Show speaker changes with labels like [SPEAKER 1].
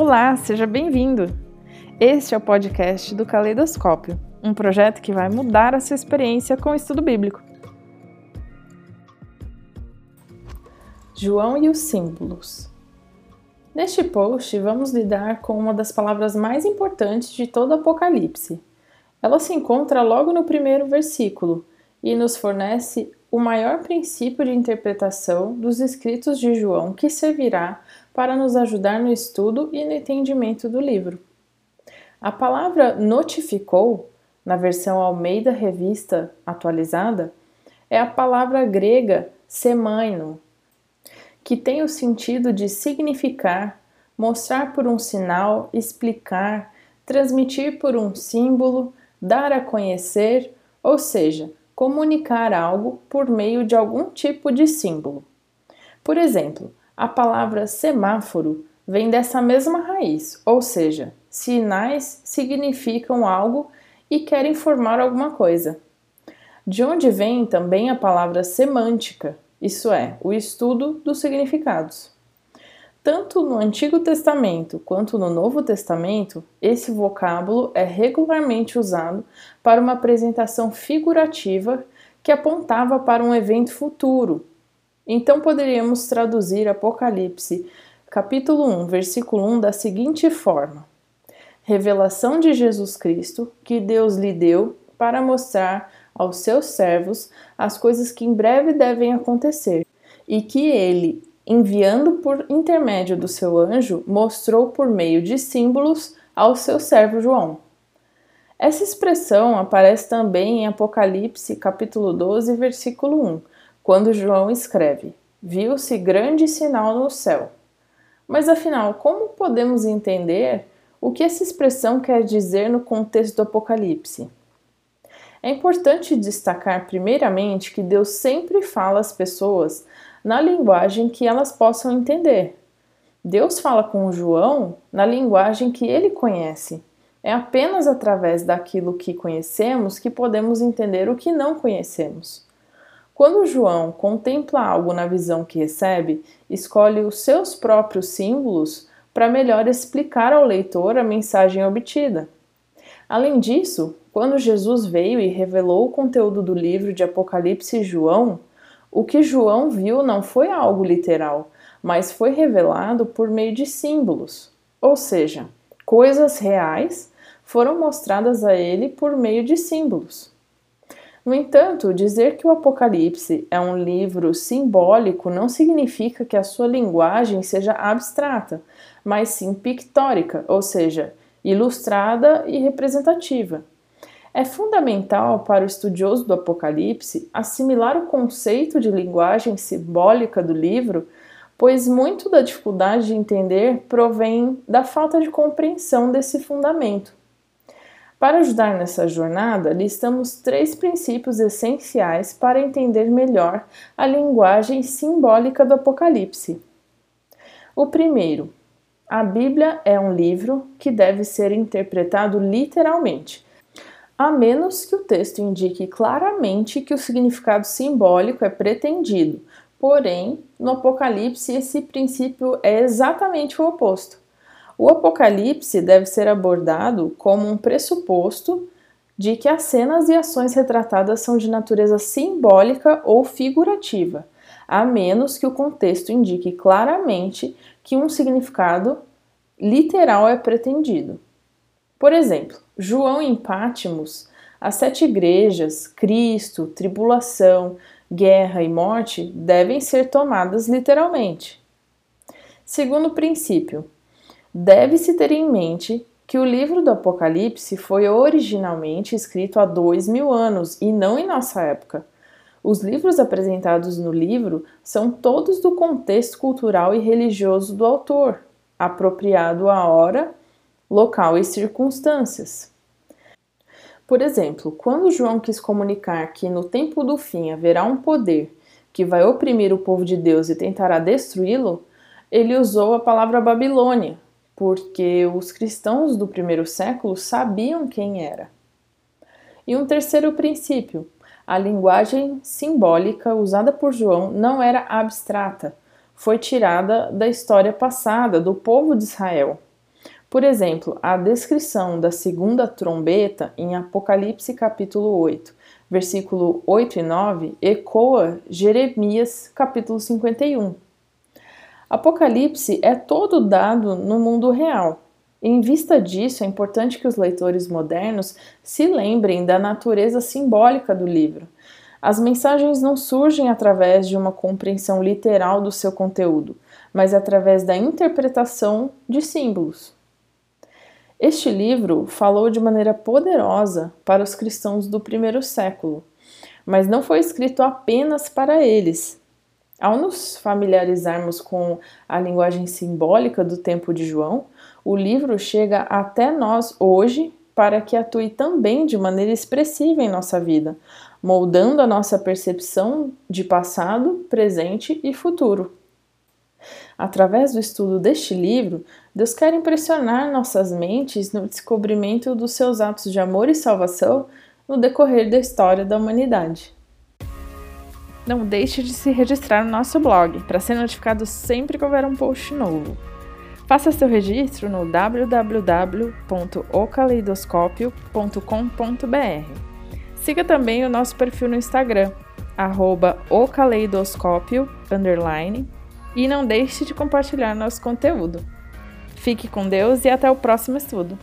[SPEAKER 1] Olá, seja bem-vindo! Este é o podcast do Caleidoscópio, um projeto que vai mudar a sua experiência com o estudo bíblico. João e os símbolos. Neste post, vamos lidar com uma das palavras mais importantes de todo o Apocalipse. Ela se encontra logo no primeiro versículo e nos fornece o maior princípio de interpretação dos escritos de João que servirá para nos ajudar no estudo e no entendimento do livro. A palavra notificou, na versão Almeida Revista atualizada, é a palavra grega semaino, que tem o sentido de significar, mostrar por um sinal, explicar, transmitir por um símbolo, dar a conhecer, ou seja, comunicar algo por meio de algum tipo de símbolo. Por exemplo, a palavra semáforo vem dessa mesma raiz, ou seja, sinais significam algo e querem informar alguma coisa. De onde vem também a palavra semântica, isso é, o estudo dos significados. Tanto no Antigo Testamento quanto no Novo Testamento, esse vocábulo é regularmente usado para uma apresentação figurativa que apontava para um evento futuro. Então poderíamos traduzir Apocalipse, capítulo 1, versículo 1 da seguinte forma: Revelação de Jesus Cristo que Deus lhe deu para mostrar aos seus servos as coisas que em breve devem acontecer, e que ele, enviando por intermédio do seu anjo, mostrou por meio de símbolos ao seu servo João. Essa expressão aparece também em Apocalipse, capítulo 12, versículo 1, quando João escreve: Viu-se grande sinal no céu. Mas afinal, como podemos entender o que essa expressão quer dizer no contexto do Apocalipse? É importante destacar, primeiramente, que Deus sempre fala às pessoas na linguagem que elas possam entender. Deus fala com João na linguagem que ele conhece. É apenas através daquilo que conhecemos que podemos entender o que não conhecemos. Quando João contempla algo na visão que recebe, escolhe os seus próprios símbolos para melhor explicar ao leitor a mensagem obtida. Além disso, quando Jesus veio e revelou o conteúdo do livro de Apocalipse e João, o que João viu não foi algo literal, mas foi revelado por meio de símbolos, ou seja, coisas reais foram mostradas a ele por meio de símbolos. No entanto, dizer que o Apocalipse é um livro simbólico não significa que a sua linguagem seja abstrata, mas sim pictórica, ou seja, ilustrada e representativa. É fundamental para o estudioso do Apocalipse assimilar o conceito de linguagem simbólica do livro, pois muito da dificuldade de entender provém da falta de compreensão desse fundamento. Para ajudar nessa jornada, listamos três princípios essenciais para entender melhor a linguagem simbólica do Apocalipse. O primeiro, a Bíblia é um livro que deve ser interpretado literalmente, a menos que o texto indique claramente que o significado simbólico é pretendido. Porém, no Apocalipse, esse princípio é exatamente o oposto. O Apocalipse deve ser abordado como um pressuposto de que as cenas e ações retratadas são de natureza simbólica ou figurativa, a menos que o contexto indique claramente que um significado literal é pretendido. Por exemplo, João em Pátimos, as sete igrejas, Cristo, tribulação, guerra e morte devem ser tomadas literalmente. Segundo princípio, deve-se ter em mente que o livro do Apocalipse foi originalmente escrito há dois mil anos e não em nossa época. Os livros apresentados no livro são todos do contexto cultural e religioso do autor, apropriado à hora local e circunstâncias. Por exemplo, quando João quis comunicar que no tempo do fim haverá um poder que vai oprimir o povo de Deus e tentará destruí-lo, ele usou a palavra Babilônia, porque os cristãos do primeiro século sabiam quem era. E um terceiro princípio: a linguagem simbólica usada por João não era abstrata, foi tirada da história passada do povo de Israel. Por exemplo, a descrição da segunda trombeta em Apocalipse capítulo 8, versículo 8 e 9, ecoa Jeremias capítulo 51. Apocalipse é todo dado no mundo real. Em vista disso, é importante que os leitores modernos se lembrem da natureza simbólica do livro. As mensagens não surgem através de uma compreensão literal do seu conteúdo, mas através da interpretação de símbolos. Este livro falou de maneira poderosa para os cristãos do primeiro século, mas não foi escrito apenas para eles. Ao nos familiarizarmos com a linguagem simbólica do tempo de João, o livro chega até nós hoje para que atue também de maneira expressiva em nossa vida, moldando a nossa percepção de passado, presente e futuro. Através do estudo deste livro, Deus quer impressionar nossas mentes no descobrimento dos seus atos de amor e salvação no decorrer da história da humanidade. Não deixe de se registrar no nosso blog para ser notificado sempre que houver um post novo. Faça seu registro no www.ocaleidoscópio.com.br. Siga também o nosso perfil no Instagram, arroba underline, e não deixe de compartilhar nosso conteúdo. Fique com Deus e até o próximo estudo!